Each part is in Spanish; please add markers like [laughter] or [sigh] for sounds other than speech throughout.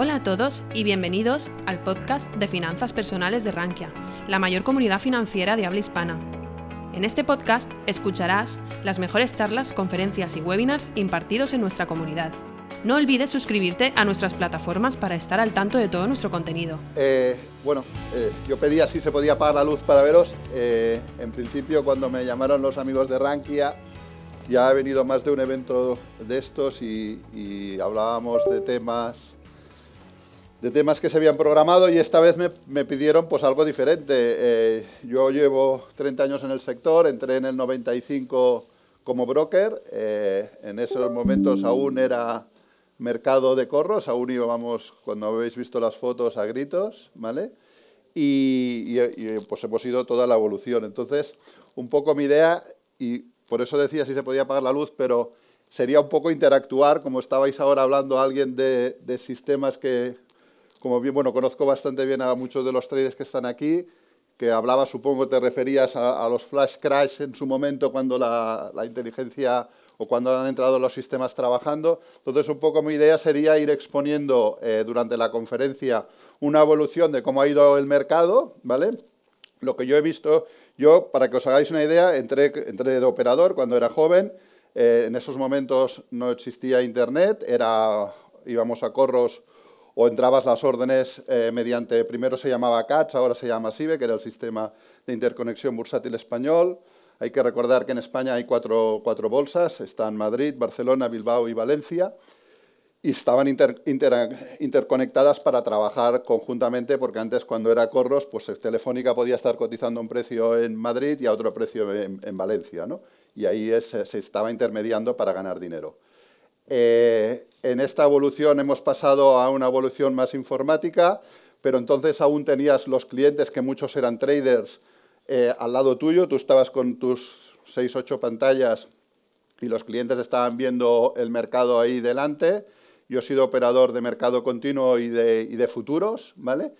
Hola a todos y bienvenidos al podcast de Finanzas Personales de Rankia, la mayor comunidad financiera de habla hispana. En este podcast escucharás las mejores charlas, conferencias y webinars impartidos en nuestra comunidad. No olvides suscribirte a nuestras plataformas para estar al tanto de todo nuestro contenido. Eh, bueno, eh, yo pedía si se podía apagar la luz para veros. Eh, en principio, cuando me llamaron los amigos de Rankia, ya ha venido más de un evento de estos y hablábamos de temas de temas que se habían programado y esta vez me, pidieron pues algo diferente. Eh, yo llevo 30 años en el sector, entré en el 95 como broker, eh, en esos momentos aún era mercado de corros, aún íbamos, cuando habéis visto las fotos, a gritos, ¿vale? Y, y, pues hemos ido toda la evolución. Entonces, un poco mi idea, y por eso decía si se podía apagar la luz, pero sería un poco interactuar, como estabais ahora hablando alguien de, de sistemas que como bien, bueno, conozco bastante bien a muchos de los traders que están aquí, que hablaba, supongo, te referías a, los flash crash en su momento cuando la, inteligencia o cuando han entrado los sistemas trabajando. Entonces, un poco mi idea sería ir exponiendo eh, durante la conferencia una evolución de cómo ha ido el mercado, ¿vale? Lo que yo he visto, yo, para que os hagáis una idea, entré, entré de operador cuando era joven, eh, en esos momentos no existía internet, era, íbamos a corros o entrabas las órdenes eh, mediante, primero se llamaba CATS, ahora se llama SIBE, que era el Sistema de Interconexión Bursátil Español. Hay que recordar que en España hay cuatro, cuatro bolsas, están Madrid, Barcelona, Bilbao y Valencia, y estaban interconectadas para trabajar conjuntamente, porque antes cuando era Corros, pues Telefónica podía estar cotizando un precio en Madrid y a otro precio en, Valencia, ¿no? y ahí se estaba intermediando para ganar dinero. Eh, en esta evolución hemos pasado a una evolución más informática, pero entonces aún tenías los clientes, que muchos eran traders, eh, al lado tuyo, tú estabas con tus 6, 8 pantallas y los clientes estaban viendo el mercado ahí delante. Yo he sido operador de mercado continuo y de, futuros, ¿vale?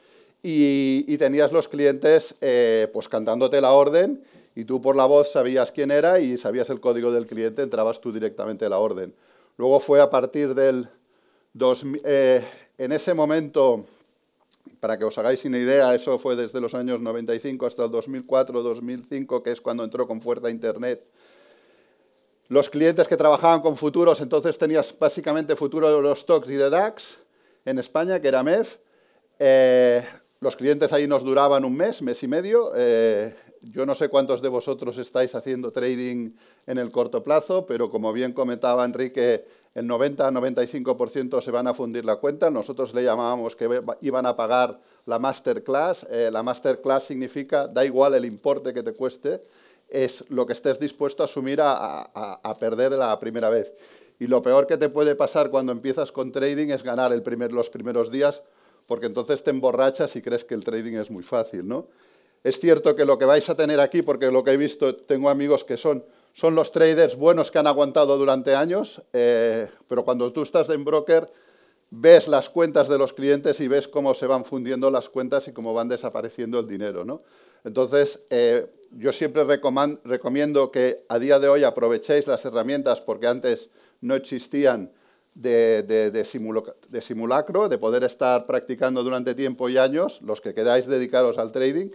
Y, tenías los clientes eh, pues cantándote la orden y tú por la voz sabías quién era y sabías el código del cliente, entrabas tú directamente a la orden. Luego fue a partir del... Eh, en ese momento, para que os hagáis una idea, eso fue desde los años 95 hasta el 2004-2005, que es cuando entró con fuerza Internet. Los clientes que trabajaban con futuros, entonces tenías básicamente futuro de stocks y de DAX en España, que era MEF. Eh, los clientes ahí nos duraban un mes, mes y medio. Eh, yo no sé cuántos de vosotros estáis haciendo trading en el corto plazo, pero como bien comentaba Enrique, el 90-95% se van a fundir la cuenta. Nosotros le llamábamos que iban a pagar la masterclass. Eh, la masterclass significa, da igual el importe que te cueste, es lo que estés dispuesto a asumir a, perder la primera vez. Y lo peor que te puede pasar cuando empiezas con trading es ganar el primer, los primeros días, porque entonces te emborrachas y crees que el trading es muy fácil, ¿no? Es cierto que lo que vais a tener aquí, porque lo que he visto, tengo amigos que son, son los traders buenos que han aguantado durante años, eh, pero cuando tú estás en broker, ves las cuentas de los clientes y ves cómo se van fundiendo las cuentas y cómo van desapareciendo el dinero. ¿no? Entonces, eh, yo siempre recomiendo que a día de hoy aprovechéis las herramientas porque antes no existían de, de, simulacro, de poder estar practicando durante tiempo y años, los que queráis dedicaros al trading,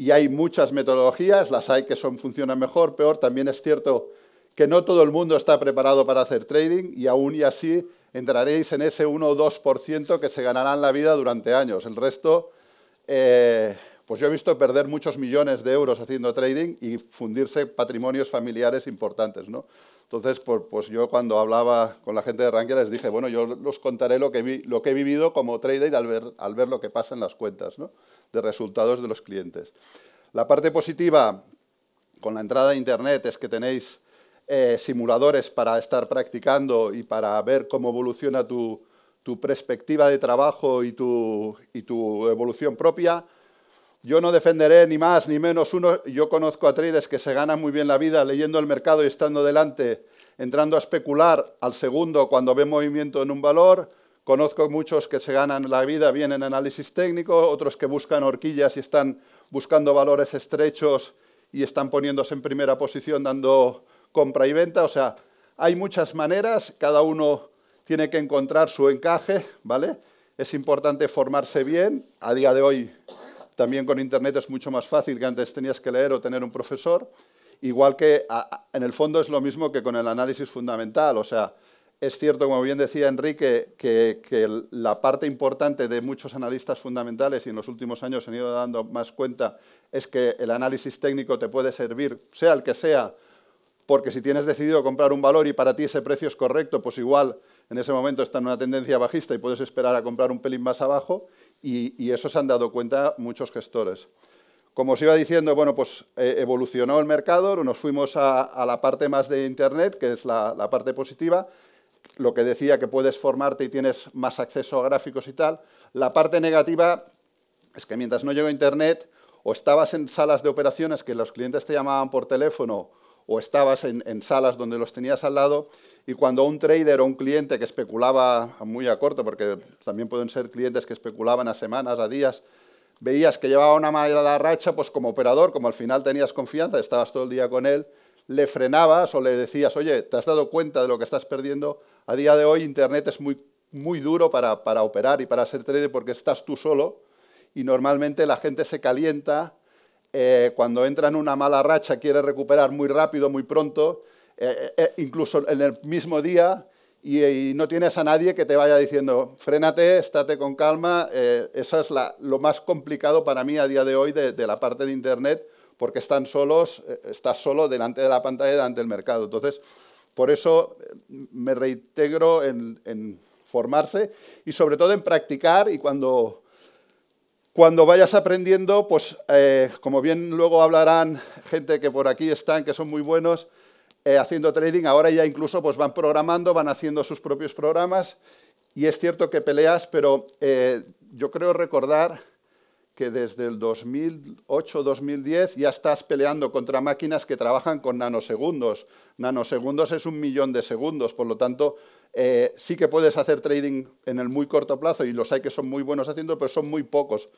y hay muchas metodologías, las hay que son, funcionan mejor, peor. También es cierto que no todo el mundo está preparado para hacer trading y aún y así entraréis en ese 1 o 2% que se ganarán la vida durante años. El resto, eh, pues yo he visto perder muchos millones de euros haciendo trading y fundirse patrimonios familiares importantes. ¿no? Entonces, pues, pues, yo cuando hablaba con la gente de Rankia les dije, bueno, yo los contaré lo que, vi, lo que he vivido como trader al ver, al ver lo que pasa en las cuentas. ¿no? De resultados de los clientes. La parte positiva con la entrada a Internet es que tenéis eh, simuladores para estar practicando y para ver cómo evoluciona tu, perspectiva de trabajo y tu, y tu, evolución propia. Yo no defenderé ni más ni menos uno. Yo conozco a traders que se ganan muy bien la vida leyendo el mercado y estando delante, entrando a especular al segundo cuando ve movimiento en un valor Conozco muchos que se ganan la vida bien en análisis técnico, otros que buscan horquillas y están buscando valores estrechos y están poniéndose en primera posición dando compra y venta. O sea, hay muchas maneras, cada uno tiene que encontrar su encaje, ¿vale? es importante formarse bien. A día de hoy también con Internet es mucho más fácil que antes tenías que leer o tener un profesor. Igual que en el fondo es lo mismo que con el análisis fundamental. O sea, es cierto, como bien decía Enrique, que, que, la parte importante de muchos analistas fundamentales, y en los últimos años se han ido dando más cuenta, es que el análisis técnico te puede servir, sea el que sea, porque si tienes decidido comprar un valor y para ti ese precio es correcto, pues igual en ese momento está en una tendencia bajista y puedes esperar a comprar un pelín más abajo, y, eso se han dado cuenta muchos gestores. Como os iba diciendo, bueno, pues eh, evolucionó el mercado, nos fuimos a, la parte más de Internet, que es la parte positiva, lo que decía que puedes formarte y tienes más acceso a gráficos y tal. La parte negativa es que mientras no llegó Internet, o estabas en salas de operaciones que los clientes te llamaban por teléfono, o estabas en, salas donde los tenías al lado, y cuando un trader o un cliente que especulaba muy a corto, porque también pueden ser clientes que especulaban a semanas, a días, veías que llevaba una mala racha, pues como operador, como al final tenías confianza, estabas todo el día con él, le frenabas o le decías, oye, ¿te has dado cuenta de lo que estás perdiendo? A día de hoy Internet es muy, muy duro para, para operar y para ser trader porque estás tú solo y normalmente la gente se calienta eh, cuando entra en una mala racha, quiere recuperar muy rápido, muy pronto, eh, eh, incluso en el mismo día, y, no tienes a nadie que te vaya diciendo, frénate, estate con calma. eso es lo más complicado para mí a día de hoy de, la parte de Internet, porque están solos, estás solo delante de la pantalla, delante del mercado. Entonces, por eso me reintegro en, formarse y sobre todo en practicar y cuando, cuando vayas aprendiendo, pues eh, como bien luego hablarán gente que por aquí están, que son muy buenos, eh, haciendo trading, ahora ya incluso pues van programando, van haciendo sus propios programas. Y es cierto que peleas, pero eh, yo creo recordar que desde el 2008-2010 ya estás peleando contra máquinas que trabajan con nanosegundos. Nanosegundos es un millón de segundos, por lo tanto, eh, sí que puedes hacer trading en el muy corto plazo y los hay que son muy buenos haciendo, pero son muy pocos.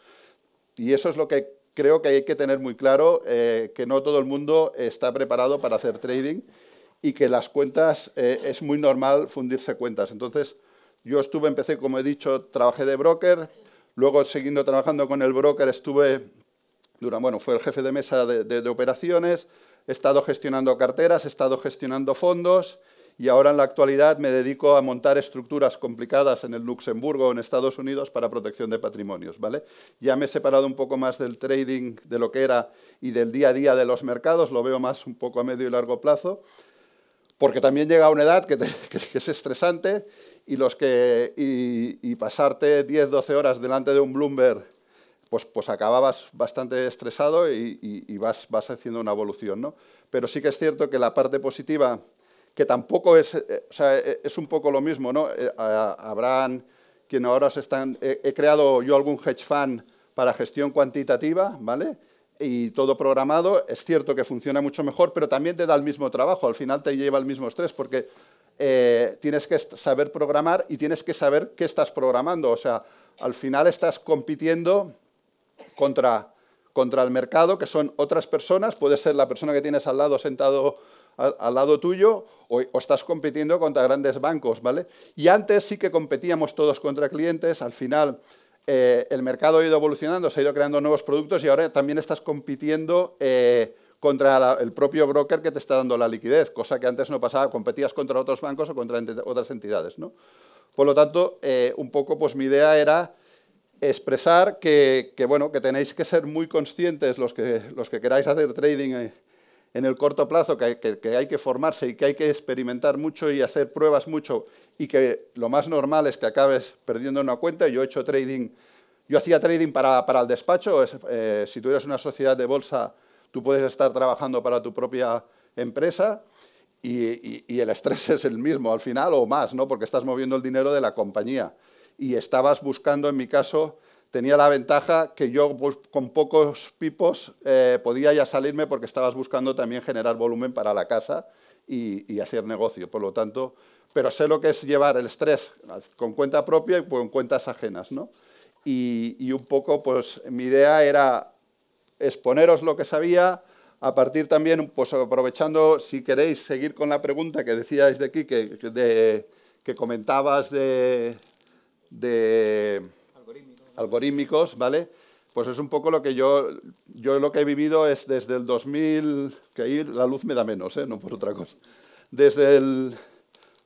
Y eso es lo que creo que hay que tener muy claro, eh, que no todo el mundo está preparado para hacer trading y que las cuentas, eh, es muy normal fundirse cuentas. Entonces, yo estuve, empecé, como he dicho, trabajé de broker, Luego, siguiendo trabajando con el broker, estuve, bueno, fue el jefe de mesa de, operaciones, he estado gestionando carteras, he estado gestionando fondos y ahora en la actualidad me dedico a montar estructuras complicadas en el Luxemburgo o en Estados Unidos para protección de patrimonios. ¿vale? Ya me he separado un poco más del trading, de lo que era y del día a día de los mercados, lo veo más un poco a medio y largo plazo, porque también llega una edad que [laughs] es estresante y, los que, y, pasarte 10, 12 horas delante de un Bloomberg, pues, pues acababas bastante estresado y, vas, vas haciendo una evolución. ¿no? Pero sí que es cierto que la parte positiva, que tampoco es, eh, o sea, eh, es un poco lo mismo, ¿no? Eh, habrán quien ahora se están, he, creado yo algún hedge fund para gestión cuantitativa, ¿vale? y todo programado, es cierto que funciona mucho mejor, pero también te da el mismo trabajo, al final te lleva el mismo estrés, porque eh, tienes que saber programar y tienes que saber qué estás programando. O sea, al final estás compitiendo contra, contra el mercado, que son otras personas, puede ser la persona que tienes al lado sentado al, lado tuyo, o, estás compitiendo contra grandes bancos, ¿vale? Y antes sí que competíamos todos contra clientes, al final eh, el mercado ha ido evolucionando, se ha ido creando nuevos productos y ahora también estás compitiendo eh, contra el propio broker que te está dando la liquidez, cosa que antes no pasaba, competías contra otros bancos o contra otras entidades. ¿no? Por lo tanto, eh, un poco pues mi idea era expresar que, bueno, que tenéis que ser muy conscientes los que, los que queráis hacer trading eh, en el corto plazo, que, que, hay que formarse y que hay que experimentar mucho y hacer pruebas mucho y que lo más normal es que acabes perdiendo una cuenta. Yo he hecho trading, yo hacía trading para, para el despacho, eh, si tuvieras una sociedad de bolsa Tú puedes estar trabajando para tu propia empresa y, el estrés [laughs] es el mismo al final o más, ¿no? porque estás moviendo el dinero de la compañía. Y estabas buscando, en mi caso, tenía la ventaja que yo pues, con pocos pipos eh, podía ya salirme porque estabas buscando también generar volumen para la casa y, hacer negocio. Por lo tanto, pero sé lo que es llevar el estrés con cuenta propia y con cuentas ajenas. ¿no? Y, y un poco, pues mi idea era exponeros lo que sabía, a partir también, pues aprovechando, si queréis seguir con la pregunta que decíais de aquí, que, que comentabas de, de algorítmicos, ¿vale? Pues es un poco lo que yo, yo lo que he vivido es desde el 2000, que ahí la luz me da menos, ¿eh? no por otra cosa. Desde el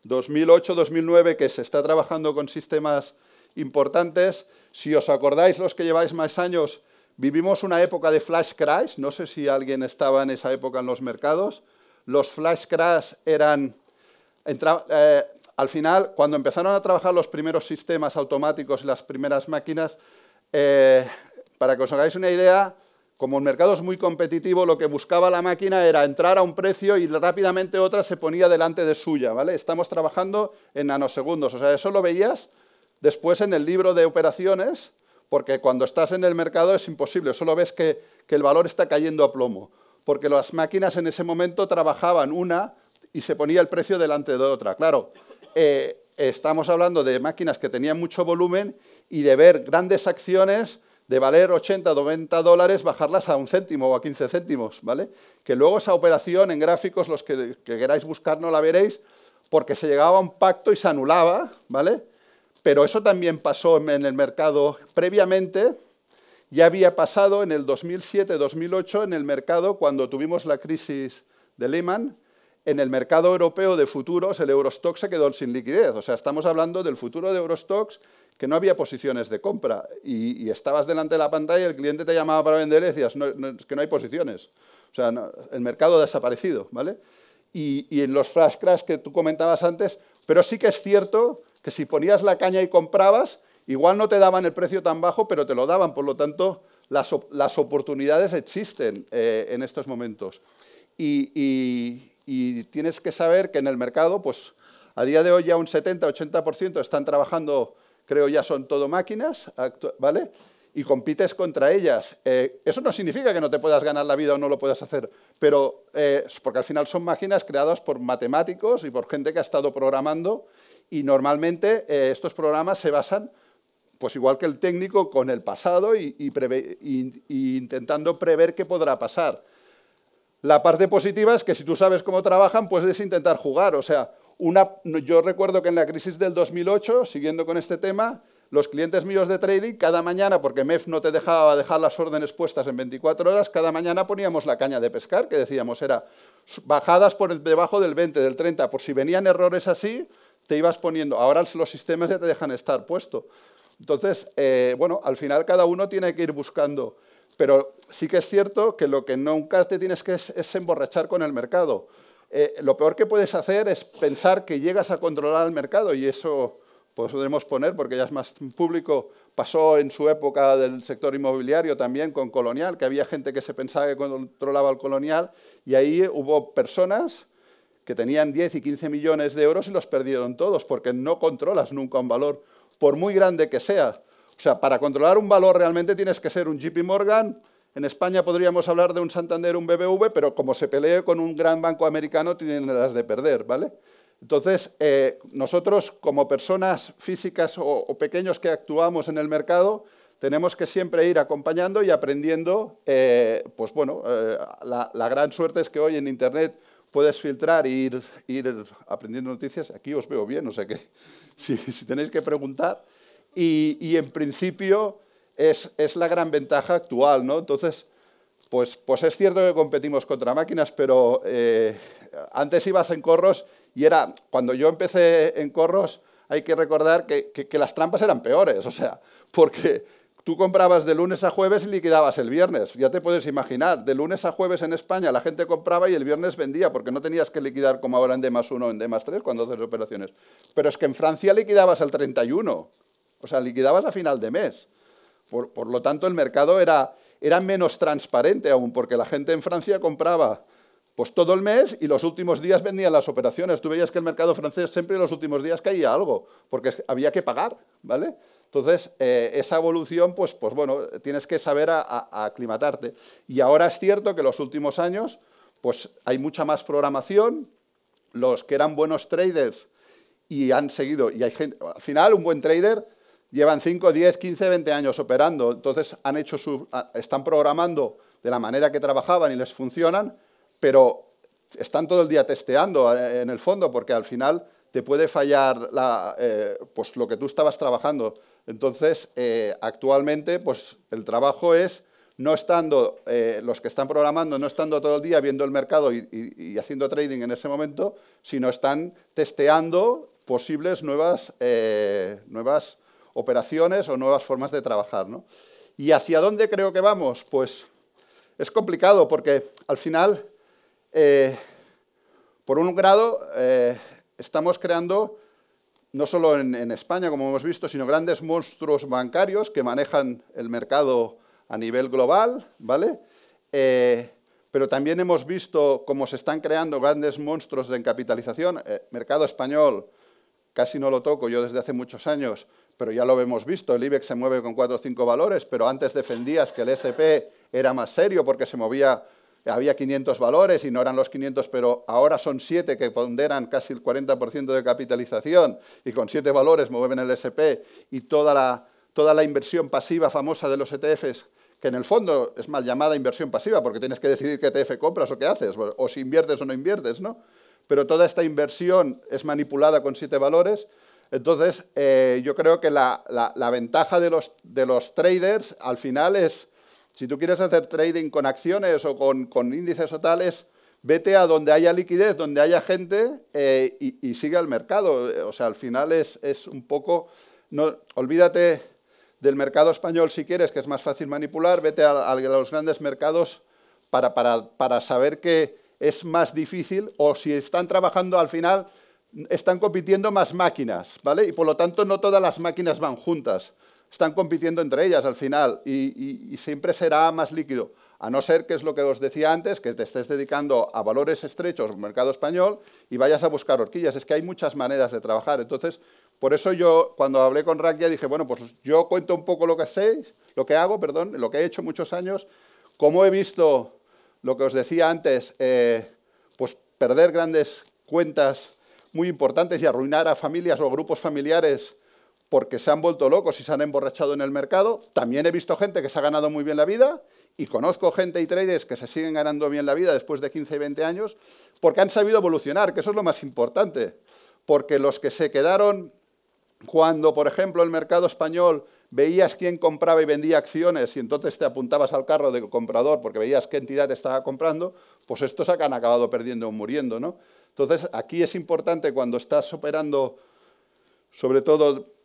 2008-2009 que se está trabajando con sistemas importantes. Si os acordáis, los que lleváis más años, vivimos una época de flash crash. No sé si alguien estaba en esa época en los mercados. Los flash crash eran... Eh, al final, cuando empezaron a trabajar los primeros sistemas automáticos y las primeras máquinas, eh, para que os hagáis una idea, como el mercado es muy competitivo, lo que buscaba la máquina era entrar a un precio y rápidamente otra se ponía delante de suya, ¿vale? Estamos trabajando en nanosegundos, o sea, eso lo veías después en el libro de operaciones, porque cuando estás en el mercado es imposible, solo ves que, el valor está cayendo a plomo, porque las máquinas en ese momento trabajaban una y se ponía el precio delante de otra. Claro, eh, estamos hablando de máquinas que tenían mucho volumen y de ver grandes acciones de valer 80, 90 dólares, bajarlas a un céntimo o a 15 céntimos, ¿vale? Que luego esa operación en gráficos, los que, queráis buscar no la veréis, porque se llegaba a un pacto y se anulaba, ¿vale? Pero eso también pasó en el mercado previamente, ya había pasado en el 2007-2008 en el mercado cuando tuvimos la crisis de Lehman, en el mercado europeo de futuros el Eurostock se quedó sin liquidez. O sea, estamos hablando del futuro de Eurostox que no había posiciones de compra y, estabas delante de la pantalla y el cliente te llamaba para vender y decías, es que no hay posiciones. O sea, el mercado ha desaparecido, ¿vale? Y, en los flash crash que tú comentabas antes, pero sí que es cierto que si ponías la caña y comprabas, igual no te daban el precio tan bajo, pero te lo daban. Por lo tanto, las, oportunidades existen eh, en estos momentos. Y, y, tienes que saber que en el mercado, pues a día de hoy ya un 70-80% están trabajando creo ya son todo máquinas, ¿vale? Y compites contra ellas. Eh, eso no significa que no te puedas ganar la vida o no lo puedas hacer, pero eh, porque al final son máquinas creadas por matemáticos y por gente que ha estado programando y normalmente eh, estos programas se basan, pues igual que el técnico, con el pasado y, y intentando prever qué podrá pasar. La parte positiva es que si tú sabes cómo trabajan, puedes intentar jugar. O sea, yo recuerdo que en la crisis del 2008, siguiendo con este tema, los clientes míos de trading, cada mañana, porque MEF no te dejaba dejar las órdenes puestas en 24 horas, cada mañana poníamos la caña de pescar, que decíamos era bajadas por debajo del 20, del 30, por si venían errores así, te ibas poniendo. Ahora los sistemas ya te dejan estar puesto. Entonces, eh, bueno, al final cada uno tiene que ir buscando. Pero sí que es cierto que lo que nunca te tienes que es emborrachar con el mercado. Eh, lo peor que puedes hacer es pensar que llegas a controlar el mercado y eso pues, podemos poner, porque ya es más público, pasó en su época del sector inmobiliario también con Colonial, que había gente que se pensaba que controlaba el Colonial y ahí hubo personas que tenían 10 y 15 millones de euros y los perdieron todos, porque no controlas nunca un valor, por muy grande que sea. O sea, para controlar un valor realmente tienes que ser un JP Morgan, en España podríamos hablar de un Santander, un BBV, pero como se pelee con un gran banco americano, tienen las de perder, ¿vale? Entonces, eh, nosotros como personas físicas o, pequeños que actuamos en el mercado, tenemos que siempre ir acompañando y aprendiendo. Eh, pues bueno, eh, la, gran suerte es que hoy en Internet puedes filtrar e ir, ir aprendiendo noticias. Aquí os veo bien, no sé qué, si, tenéis que preguntar. y en principio es, la gran ventaja actual, ¿no? Entonces, pues, pues es cierto que competimos contra máquinas, pero eh, antes ibas en corros y era, cuando yo empecé en corros, hay que recordar que, las trampas eran peores, o sea, porque tú comprabas de lunes a jueves y liquidabas el viernes. Ya te puedes imaginar, de lunes a jueves en España la gente compraba y el viernes vendía, porque no tenías que liquidar como ahora en D más 1 o en D más 3 cuando haces operaciones. Pero es que en Francia liquidabas el 31, o sea, liquidabas a final de mes. Por, lo tanto, el mercado era, era, menos transparente aún, porque la gente en Francia compraba pues, todo el mes y los últimos días vendían las operaciones. Tú veías que el mercado francés siempre en los últimos días caía algo, porque había que pagar, ¿vale? Entonces, eh, esa evolución, pues, pues bueno, tienes que saber aclimatarte. Y ahora es cierto que en los últimos años, pues hay mucha más programación, los que eran buenos traders y han seguido, y hay gente, al final un buen trader llevan 5, 10, 15, 20 años operando, entonces han hecho su, están programando de la manera que trabajaban y les funcionan, pero están todo el día testeando eh, en el fondo, porque al final te puede fallar eh, pues lo que tú estabas trabajando. Entonces, eh, actualmente, pues el trabajo es no estando, los que están programando, no estando todo el día viendo el mercado y, haciendo trading en ese momento, sino están testeando posibles nuevas, nuevas operaciones o nuevas formas de trabajar. ¿Y hacia dónde creo que vamos? Pues es complicado porque al final, por un grado, estamos creando, no solo en, España, como hemos visto, sino grandes monstruos bancarios que manejan el mercado a nivel global, ¿vale? Eh, pero también hemos visto cómo se están creando grandes monstruos de encapitalización. Eh, mercado español, casi no lo toco yo desde hace muchos años, pero ya lo hemos visto, el IBEX se mueve con cuatro o cinco valores, pero antes defendías que el SP era más serio porque se movía había 500 valores y no eran los 500, pero ahora son 7 que ponderan casi el 40% de capitalización y con 7 valores mueven el SP y toda la, toda la inversión pasiva famosa de los ETFs, que en el fondo es mal llamada inversión pasiva porque tienes que decidir qué ETF compras o qué haces, o si inviertes o no inviertes, ¿no? Pero toda esta inversión es manipulada con 7 valores. Entonces, eh, yo creo que la, la, ventaja de los, de los traders al final es si tú quieres hacer trading con acciones o con, índices o tales, vete a donde haya liquidez, donde haya gente eh, y, sigue al mercado. O sea, al final es, un poco... No, olvídate del mercado español si quieres, que es más fácil manipular, vete a, los grandes mercados para, para, saber que es más difícil o si están trabajando al final están compitiendo más máquinas, ¿vale? Y por lo tanto no todas las máquinas van juntas están compitiendo entre ellas al final y, siempre será más líquido. A no ser que es lo que os decía antes, que te estés dedicando a valores estrechos, mercado español, y vayas a buscar horquillas. Es que hay muchas maneras de trabajar. Entonces, por eso yo, cuando hablé con Rakia, dije, bueno, pues yo cuento un poco lo que sé, lo que hago, perdón, lo que he hecho muchos años, cómo he visto lo que os decía antes, eh, pues perder grandes cuentas muy importantes y arruinar a familias o grupos familiares porque se han vuelto locos y se han emborrachado en el mercado. También he visto gente que se ha ganado muy bien la vida y conozco gente y traders que se siguen ganando bien la vida después de 15 y 20 años porque han sabido evolucionar, que eso es lo más importante. Porque los que se quedaron cuando, por ejemplo, el mercado español veías quién compraba y vendía acciones y entonces te apuntabas al carro del comprador porque veías qué entidad estaba comprando, pues estos han acabado perdiendo o muriendo. ¿no? Entonces, aquí es importante cuando estás operando, sobre todo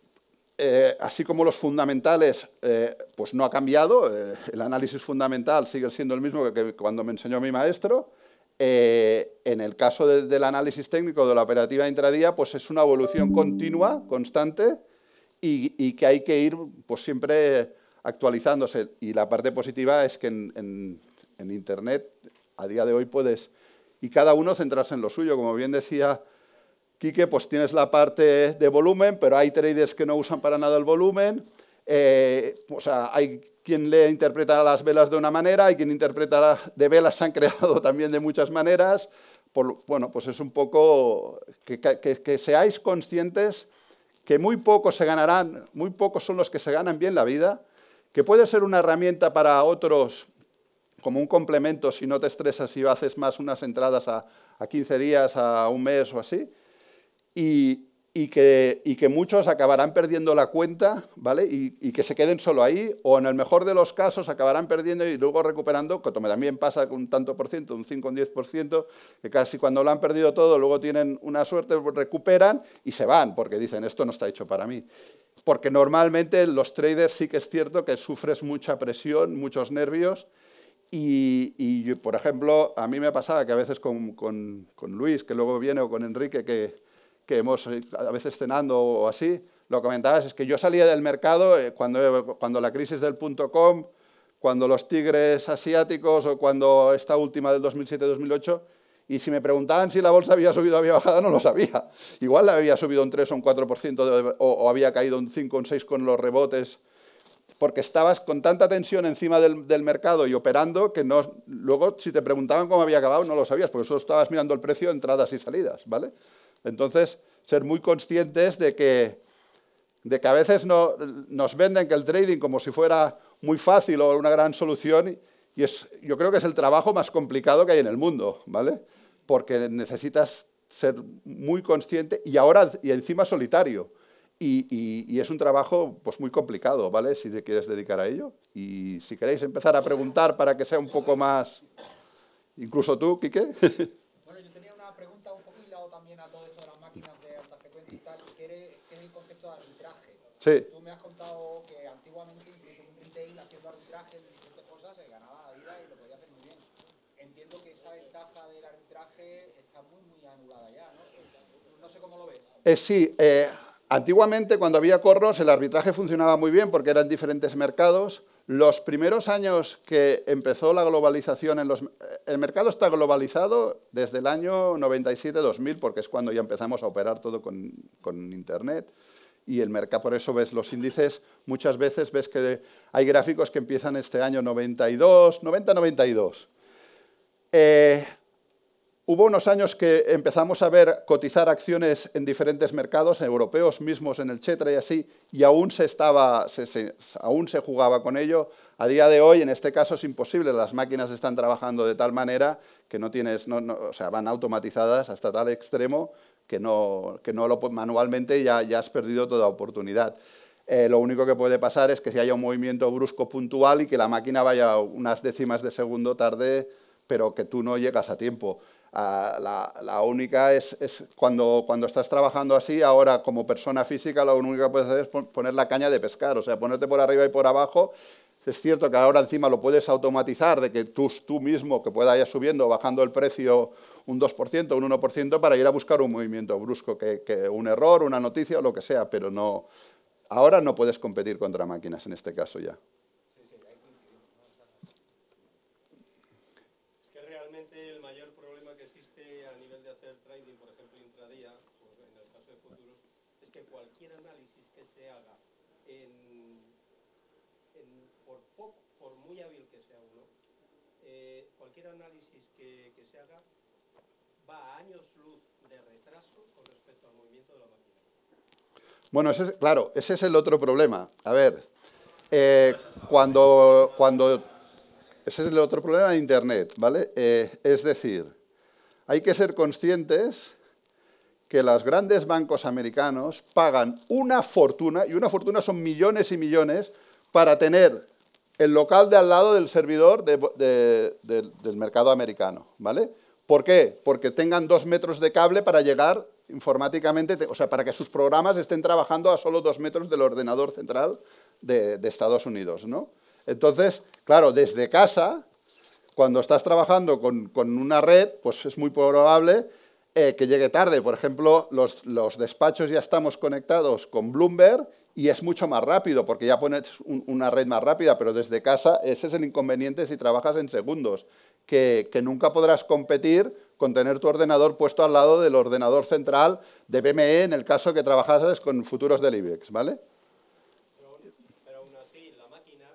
eh, así como los fundamentales, eh, pues no ha cambiado, eh, el análisis fundamental sigue siendo el mismo que, cuando me enseñó mi maestro. en el caso del análisis técnico de la operativa intradía, pues es una evolución continua, constante, y, que hay que ir pues siempre actualizándose. Y la parte positiva es que en, en Internet, a día de hoy, puedes, y cada uno centrarse en lo suyo, como bien decía Quique, pues tienes la parte de volumen, pero hay traders que no usan para nada el volumen. Eh, o sea, hay quien le interpreta las velas de una manera, hay quien interpreta de velas se han creado [laughs] también de muchas maneras. bueno, pues es un poco que, seáis conscientes que muy pocos se ganarán, muy pocos son los que se ganan bien la vida, que puede ser una herramienta para otros como un complemento si no te estresas y haces más unas entradas a, a 15 días, a un mes o así, y, que, que, muchos acabarán perdiendo la cuenta, ¿vale? Y, que se queden solo ahí, o en el mejor de los casos acabarán perdiendo y luego recuperando, como también pasa con un tanto por ciento, un 5 o un 10 por ciento, que casi cuando lo han perdido todo, luego tienen una suerte, recuperan y se van, porque dicen, esto no está hecho para mí. Porque normalmente los traders sí que es cierto que sufres mucha presión, muchos nervios, y, por ejemplo, a mí me pasaba que a veces con, con, con Luis, que luego viene, o con Enrique, que que hemos eh, a veces cenando o así, lo comentabas, es que yo salía del mercado eh, cuando, cuando la crisis del punto com, cuando los tigres asiáticos o cuando esta última del 2007-2008, y si me preguntaban si la bolsa había subido o había bajado, no lo sabía. Igual la había subido un 3 o un 4% o, había caído un 5 o un 6 con los rebotes, porque estabas con tanta tensión encima del, del, mercado y operando que no, luego si te preguntaban cómo había acabado no lo sabías, porque solo estabas mirando el precio de entradas y salidas, ¿vale? Entonces, ser muy conscientes de que, de que a veces no, nos venden que el trading como si fuera muy fácil o una gran solución, y es, yo creo que es el trabajo más complicado que hay en el mundo, ¿vale? Porque necesitas ser muy consciente y ahora y encima solitario. Y, es un trabajo pues, muy complicado, ¿vale? Si te quieres dedicar a ello. Y si queréis empezar a preguntar para que sea un poco más... Incluso tú, Quique. [laughs] Bueno, yo tenía una pregunta un poco hilado también a todo esto de las máquinas de alta frecuencia y tal, que es el concepto de arbitraje. Sí. Tú me has contado que antiguamente, incluso un retail haciendo arbitraje de diferentes cosas, se ganaba la vida y lo podía hacer muy bien. Entiendo que esa ventaja del arbitraje está muy, muy anulada ya, ¿no? No sé cómo lo ves. Eh, sí, eh, Antiguamente, cuando había corros, el arbitraje funcionaba muy bien porque eran diferentes mercados. Los primeros años que empezó la globalización en los... El mercado está globalizado desde el año 97-2000 porque es cuando ya empezamos a operar todo con, Internet. Y el mercado, por eso ves los índices, muchas veces ves que hay gráficos que empiezan este año 92, 90-92. Hubo unos años que empezamos a ver cotizar acciones en diferentes mercados, europeos mismos en el Chetra y así, y aún se, estaba, aún se jugaba con ello. A día de hoy, en este caso, es imposible. Las máquinas están trabajando de tal manera que no tienes, o sea, van automatizadas hasta tal extremo que no, que no lo manualmente ya, ya has perdido toda oportunidad. Eh, lo único que puede pasar es que si haya un movimiento brusco puntual y que la máquina vaya unas décimas de segundo tarde, pero que tú no llegas a tiempo. Ah, la, única es, cuando, cuando, estás trabajando así, ahora como persona física, lo único que puedes hacer es poner la caña de pescar, o sea, ponerte por arriba y por abajo. Es cierto que ahora encima lo puedes automatizar, de que tú, tú mismo, que pueda ir subiendo o bajando el precio un 2%, un 1%, para ir a buscar un movimiento brusco, que, que un error, una noticia o lo que sea, pero no, ahora no puedes competir contra máquinas en este caso ya. Análisis que, se haga va a años luz de retraso con respecto al movimiento de la máquina. Bueno, claro, ese es el otro problema. A ver, eh, cuando, cuando... Ese es el otro problema de Internet, ¿vale? Eh, es decir, hay que ser conscientes que los grandes bancos americanos pagan una fortuna, y una fortuna son millones y millones, para tener el local de al lado del servidor del mercado americano, ¿vale? ¿Por qué? Porque tengan dos metros de cable para llegar informáticamente, o sea, para que sus programas estén trabajando a solo dos metros del ordenador central de, Estados Unidos, ¿no? Entonces, claro, desde casa, cuando estás trabajando con, una red, pues es muy probable eh, que llegue tarde. Por ejemplo, los, los despachos ya estamos conectados con Bloomberg y es mucho más rápido porque ya pones una red más rápida, pero desde casa ese es el inconveniente si trabajas en segundos, que, nunca podrás competir con tener tu ordenador puesto al lado del ordenador central de BME en el caso que trabajases con futuros del IBEX, ¿vale? Pero, aún así, la máquina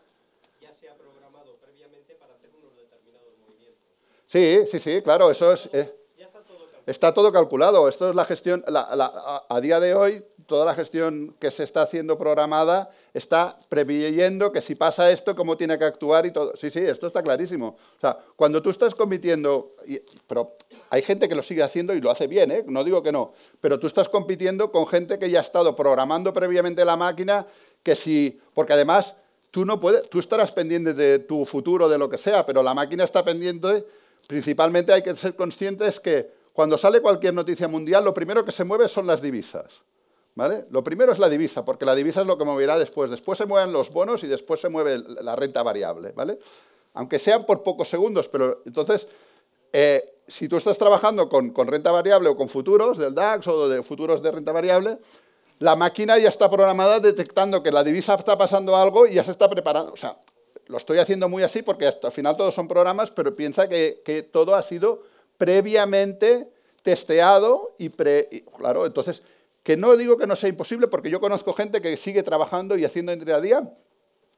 ya se ha programado previamente para hacer unos determinados movimientos. Sí, sí, sí, claro, eso es... Eh, está, todo calculado. Esto es la gestión, a día de hoy toda la gestión que se está haciendo programada está previendo que si pasa esto, cómo tiene que actuar y todo. Sí, sí, esto está clarísimo. O sea, cuando tú estás compitiendo, pero hay gente que lo sigue haciendo y lo hace bien, ¿eh? no digo que no, pero tú estás compitiendo con gente que ya ha estado programando previamente la máquina, que si, porque además tú no puedes, tú estarás pendiente de tu futuro, de lo que sea, pero la máquina está pendiente, principalmente hay que ser conscientes que cuando sale cualquier noticia mundial, lo primero que se mueve son las divisas. Lo primero es la divisa, porque la divisa es lo que moverá después. Después se mueven los bonos y después se mueve la renta variable, ¿vale? Aunque sean por pocos segundos, pero entonces, eh, si tú estás trabajando con, renta variable o con futuros del DAX o de futuros de renta variable, la máquina ya está programada detectando que la divisa está pasando algo y ya se está preparando. O sea, lo estoy haciendo muy así porque al final todos son programas, pero piensa que, todo ha sido previamente testeado y, pre, y claro, entonces que no digo que no sea imposible, porque yo conozco gente que sigue trabajando y haciendo a día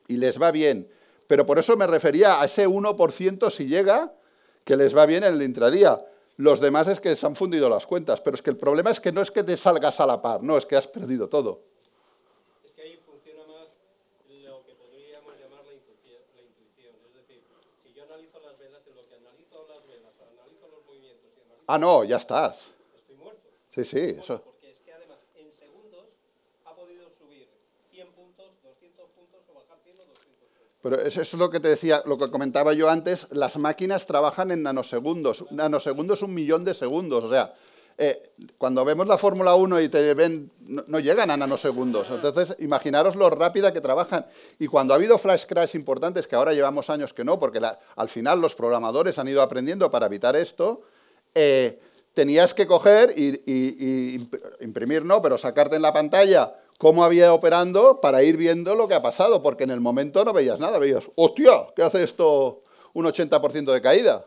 y les va bien. Pero por eso me refería a ese 1% si llega, que les va bien en el intradía. Los demás es que se han fundido las cuentas, pero es que el problema es que no es que te salgas a la par, no, es que has perdido todo. Es que ahí funciona más lo que podríamos llamar la intuición. Es decir, si yo analizo las velas, en lo que analizo las velas, analizo los movimientos y analizo... Ah, no, ya estás. Estoy muerto. Sí, sí, eso. Porque es que además en segundos ha podido subir 100 puntos, 200 puntos o bajar 100 o 200 puntos. Pero eso es lo que te decía, lo que comentaba yo antes, las máquinas trabajan en nanosegundos. Nanosegundos un millón de segundos, o sea, eh, cuando vemos la Fórmula 1 y te ven, no, no, llegan a nanosegundos. Entonces, imaginaros lo rápida que trabajan. Y cuando ha habido flash crash importantes, que ahora llevamos años que no, porque al final los programadores han ido aprendiendo para evitar esto, eh, tenías que coger y, imprimir, no, pero sacarte en la pantalla cómo había operando para ir viendo lo que ha pasado, porque en el momento no veías nada, veías, hostia, ¿qué hace esto un 80% de caída?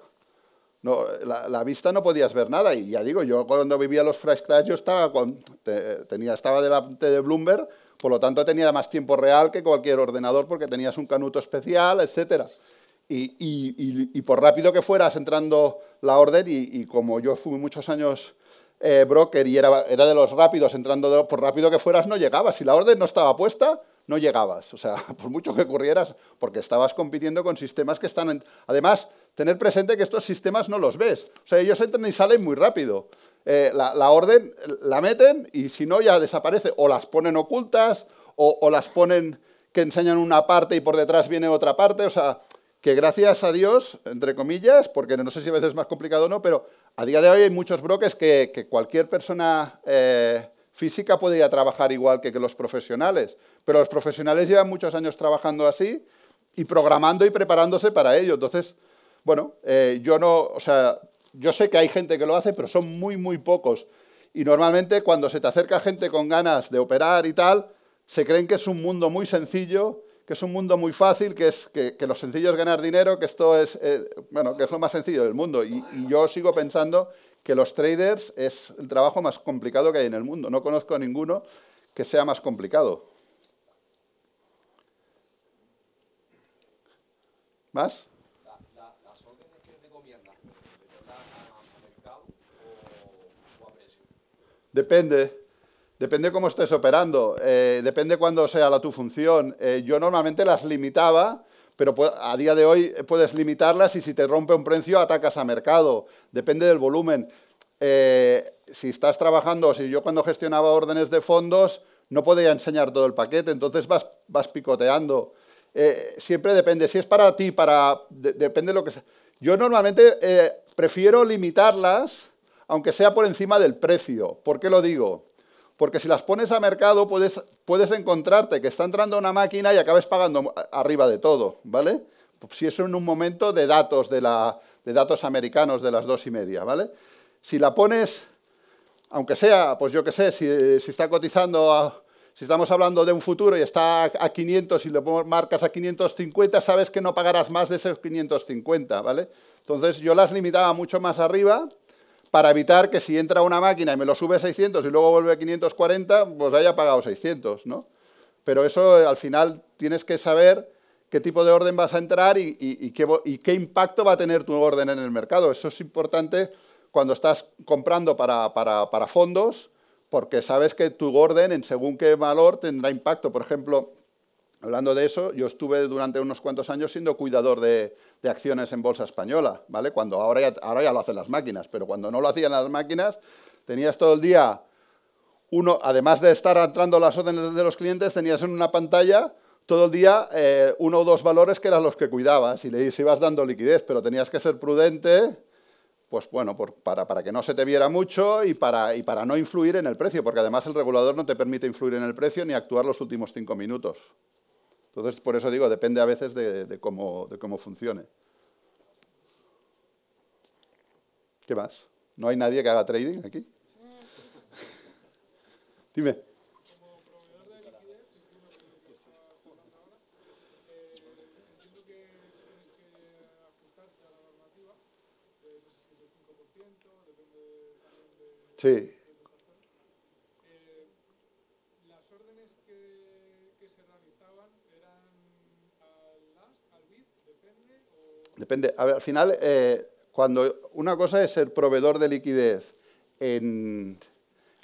No, la, vista no podías ver nada. Y ya digo, yo cuando vivía los flash crash, yo estaba, con, te, tenía, estaba delante de Bloomberg, por lo tanto tenía más tiempo real que cualquier ordenador porque tenías un canuto especial, etc. Y, y por rápido que fueras entrando la orden, y, como yo fui muchos años eh, broker y era, era, de los rápidos, entrando por rápido que fueras, no llegabas. Si la orden no estaba puesta, no llegabas. O sea, [laughs] por mucho que corrieras, porque estabas compitiendo con sistemas que están... En... Además, tener presente que estos sistemas no los ves. O sea, ellos entran y salen muy rápido. Eh, la, la, orden la meten y si no ya desaparece. O las ponen ocultas o, o, las ponen que enseñan una parte y por detrás viene otra parte. O sea, que gracias a Dios, entre comillas, porque no sé si a veces es más complicado o no, pero a día de hoy hay muchos brokers que, que cualquier persona eh, física puede ir a trabajar igual que, que los profesionales. Pero los profesionales llevan muchos años trabajando así y programando y preparándose para ello. Entonces, bueno, eh, yo no, o sea, yo sé que hay gente que lo hace, pero son muy, muy pocos. Y normalmente cuando se te acerca gente con ganas de operar y tal, se creen que es un mundo muy sencillo, que es un mundo muy fácil, que, es, que, lo sencillo es ganar dinero, que esto es, eh, bueno, que es lo más sencillo del mundo. Y, y, yo sigo pensando que los traders es el trabajo más complicado que hay en el mundo. No conozco a ninguno que sea más complicado. ¿Más? Depende. Depende cómo estés operando. Eh, depende cuándo sea la tu función. Eh, yo normalmente las limitaba, pero a día de hoy puedes limitarlas y si te rompe un precio atacas a mercado. Depende del volumen. Eh, si estás trabajando, si yo cuando gestionaba órdenes de fondos no podía enseñar todo el paquete, entonces vas, picoteando. Siempre depende. Si es para ti, para de, depende de lo que sea. Yo normalmente prefiero limitarlas aunque sea por encima del precio. ¿Por qué lo digo? Porque si las pones a mercado puedes, puedes encontrarte que está entrando una máquina y acabes pagando arriba de todo, ¿vale? Si es en un momento de datos, de, la, de datos americanos de las dos y media, ¿vale? Si la pones, aunque sea, pues yo qué sé, si, está cotizando, si estamos hablando de un futuro y está a 500 y le marcas a 550, sabes que no pagarás más de esos 550, ¿vale? Entonces yo las limitaba mucho más arriba para evitar que si entra una máquina y me lo sube a 600 y luego vuelve a 540, pues haya pagado 600, ¿no? Pero eso al final tienes que saber qué tipo de orden vas a entrar y, y, y, qué, y, qué, impacto va a tener tu orden en el mercado. Eso es importante cuando estás comprando para, para, para fondos, porque sabes que tu orden en según qué valor tendrá impacto. Por ejemplo, Hablando de eso, yo estuve durante unos cuantos años siendo cuidador de, de acciones en bolsa española, ¿vale? Cuando ahora ya, ahora ya lo hacen las máquinas, pero cuando no lo hacían las máquinas, tenías todo el día, uno, además de estar entrando las órdenes de los clientes, tenías en una pantalla todo el día eh, uno o dos valores que eran los que cuidabas y le ibas dando liquidez, pero tenías que ser prudente, pues bueno, para, para, que no se te viera mucho y para, y para no influir en el precio, porque además el regulador no te permite influir en el precio ni actuar los últimos cinco minutos. Entonces, por eso digo, depende a veces de, cómo, de cómo funcione. ¿Qué más? ¿No hay nadie que haga trading aquí? [laughs] Dime. Como Depende. Al final, eh, cuando una cosa es ser proveedor de liquidez en,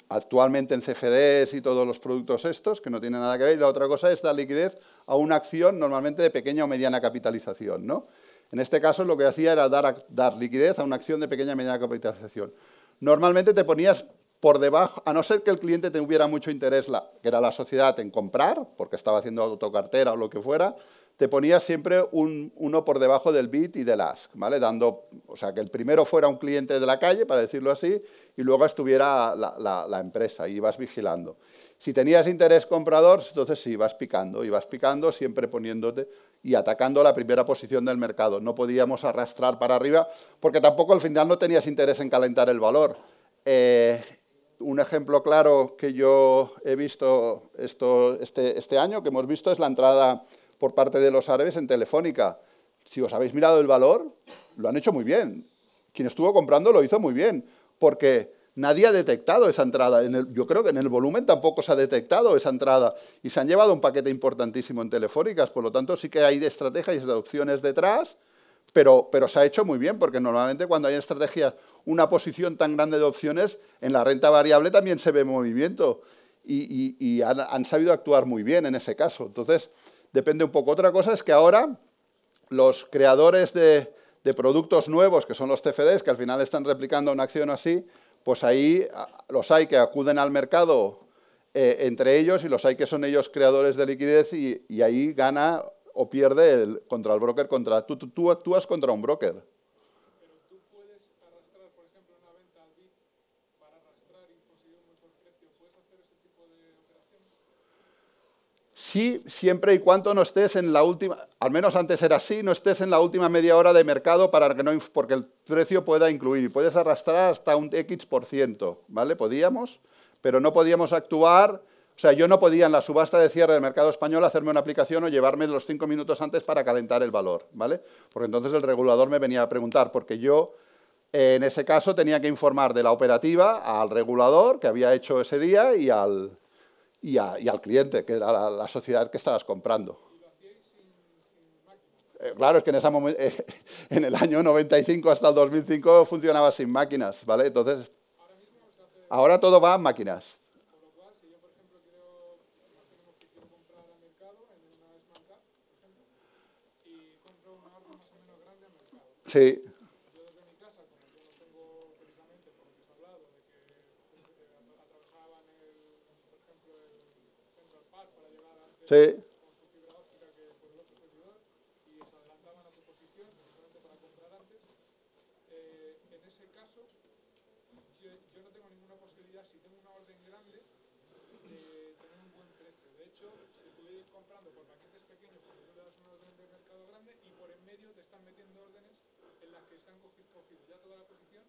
actualmente en CFDs y todos los productos estos, que no tienen nada que ver, y la otra cosa es dar liquidez a una acción normalmente de pequeña o mediana capitalización. ¿no? En este caso lo que hacía era dar, dar liquidez a una acción de pequeña o mediana capitalización. Normalmente te ponías por debajo, a no ser que el cliente tuviera mucho interés, la, que era la sociedad, en comprar, porque estaba haciendo autocartera o lo que fuera, te ponías siempre un, uno por debajo del bit y del ask, ¿vale? Dando, o sea, que el primero fuera un cliente de la calle, para decirlo así, y luego estuviera la empresa, y ibas vigilando. Si tenías interés comprador, entonces sí, ibas picando, ibas picando, siempre poniéndote y atacando la primera posición del mercado. No podíamos arrastrar para arriba, porque tampoco al final no tenías interés en calentar el valor. Eh, un ejemplo claro que yo he visto esto, este, este año, que hemos visto, es la entrada por parte de los árabes en Telefónica. Si os habéis mirado el valor, lo han hecho muy bien. Quien estuvo comprando lo hizo muy bien, porque nadie ha detectado esa entrada. En el, yo creo que en el volumen tampoco se ha detectado esa entrada. Y se han llevado un paquete importantísimo en Telefónicas, por lo tanto sí que hay de estrategias y de opciones detrás, pero, se ha hecho muy bien, porque normalmente cuando hay estrategias, una posición tan grande de opciones, en la renta variable también se ve movimiento. Y han, han sabido actuar muy bien en ese caso. Entonces, depende un poco. Otra cosa es que ahora los creadores de, productos nuevos, que son los TFDs, que al final están replicando una acción así, pues ahí los hay que acuden al mercado eh, entre ellos y los hay que son ellos creadores de liquidez y, ahí gana o pierde el, contra el broker, contra tú, tú actúas contra un broker. Sí, siempre y cuando no estés en la última, al menos antes era así, no estés en la última media hora de mercado para que no, porque el precio pueda incluir y puedes arrastrar hasta un X por ciento, ¿vale? Podíamos, pero no podíamos actuar, o sea, yo no podía en la subasta de cierre del mercado español hacerme una aplicación o llevarme los cinco minutos antes para calentar el valor, ¿vale? Porque entonces el regulador me venía a preguntar, porque yo eh, en ese caso tenía que informar de la operativa al regulador que había hecho ese día y al, y, a, y, al cliente, que era la, sociedad que estabas comprando. Eh, claro, es que en, esa eh, [laughs] en, el año 95 hasta el 2005 funcionaba sin máquinas, ¿vale? Entonces, ahora todo va en máquinas. Sí. Sí.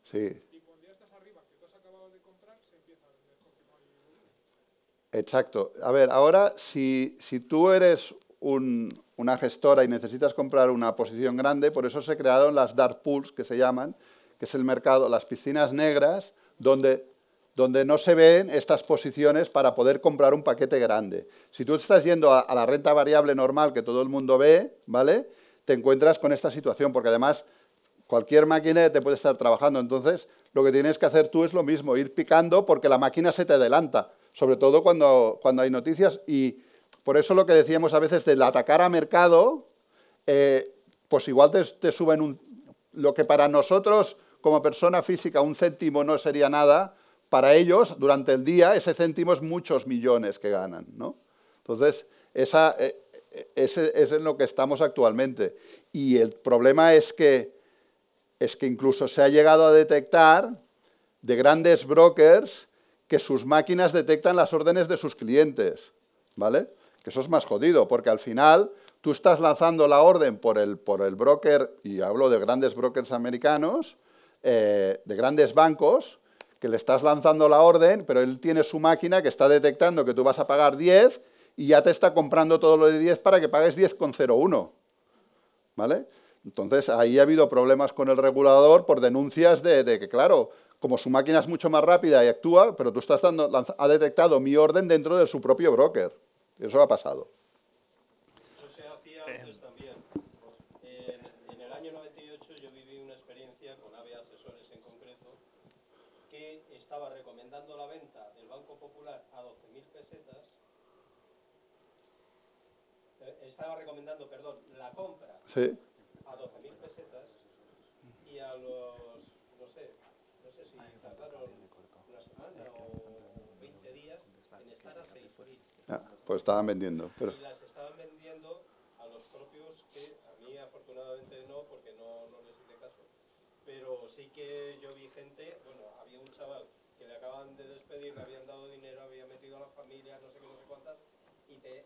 Sí. Y cuando ya estás arriba, que tú has acabado de comprar, se empieza a vender porque no hay volumen. Exacto. A ver, ahora si, tú eres un, una gestora y necesitas comprar una posición grande, por eso se crearon las dark pools, que se llaman, que es el mercado, las piscinas negras, donde, donde no se ven estas posiciones para poder comprar un paquete grande. Si tú estás yendo a, a la renta variable normal que todo el mundo ve, ¿vale? Te encuentras con esta situación, porque además cualquier máquina te puede estar trabajando. Entonces, lo que tienes que hacer tú es lo mismo, ir picando porque la máquina se te adelanta sobre todo cuando, cuando hay noticias. Y por eso lo que decíamos a veces del atacar a mercado, eh, pues igual te, suben un... Lo que para nosotros, como persona física, un céntimo no sería nada, para ellos, durante el día, ese céntimo es muchos millones que ganan. ¿no? Entonces, esa, eh, ese es en lo que estamos actualmente. Y el problema es que, es que incluso se ha llegado a detectar de grandes brokers que sus máquinas detectan las órdenes de sus clientes, ¿vale? Que eso es más jodido, porque al final tú estás lanzando la orden por el, por el broker, y hablo de grandes brokers americanos, eh, de grandes bancos, que le estás lanzando la orden, pero él tiene su máquina que está detectando que tú vas a pagar 10 y ya te está comprando todo lo de 10 para que pagues 10,01, ¿vale? Entonces, ahí ha habido problemas con el regulador por denuncias de, de que, claro, como su máquina es mucho más rápida y actúa, pero tú estás dando, ha detectado mi orden dentro de su propio broker. Eso ha pasado. Eso se hacía antes también. En, en, el año 98 yo viví una experiencia con AVE Asesores en concreto, que estaba recomendando la venta del Banco Popular a 12.000 pesetas. Eh, estaba recomendando, perdón, la compra sí. a 12.000 pesetas y a los una semana o 20 días en estar a 6.000. Ah, pues estaban vendiendo. Pero, Y las estaban vendiendo a los propios que a mí afortunadamente no, porque no, no les hice caso. Pero sí que yo vi gente, bueno, había un chaval que le acaban de despedir, le habían dado dinero, había metido a la familia, no sé qué, no sé cuántas, y te,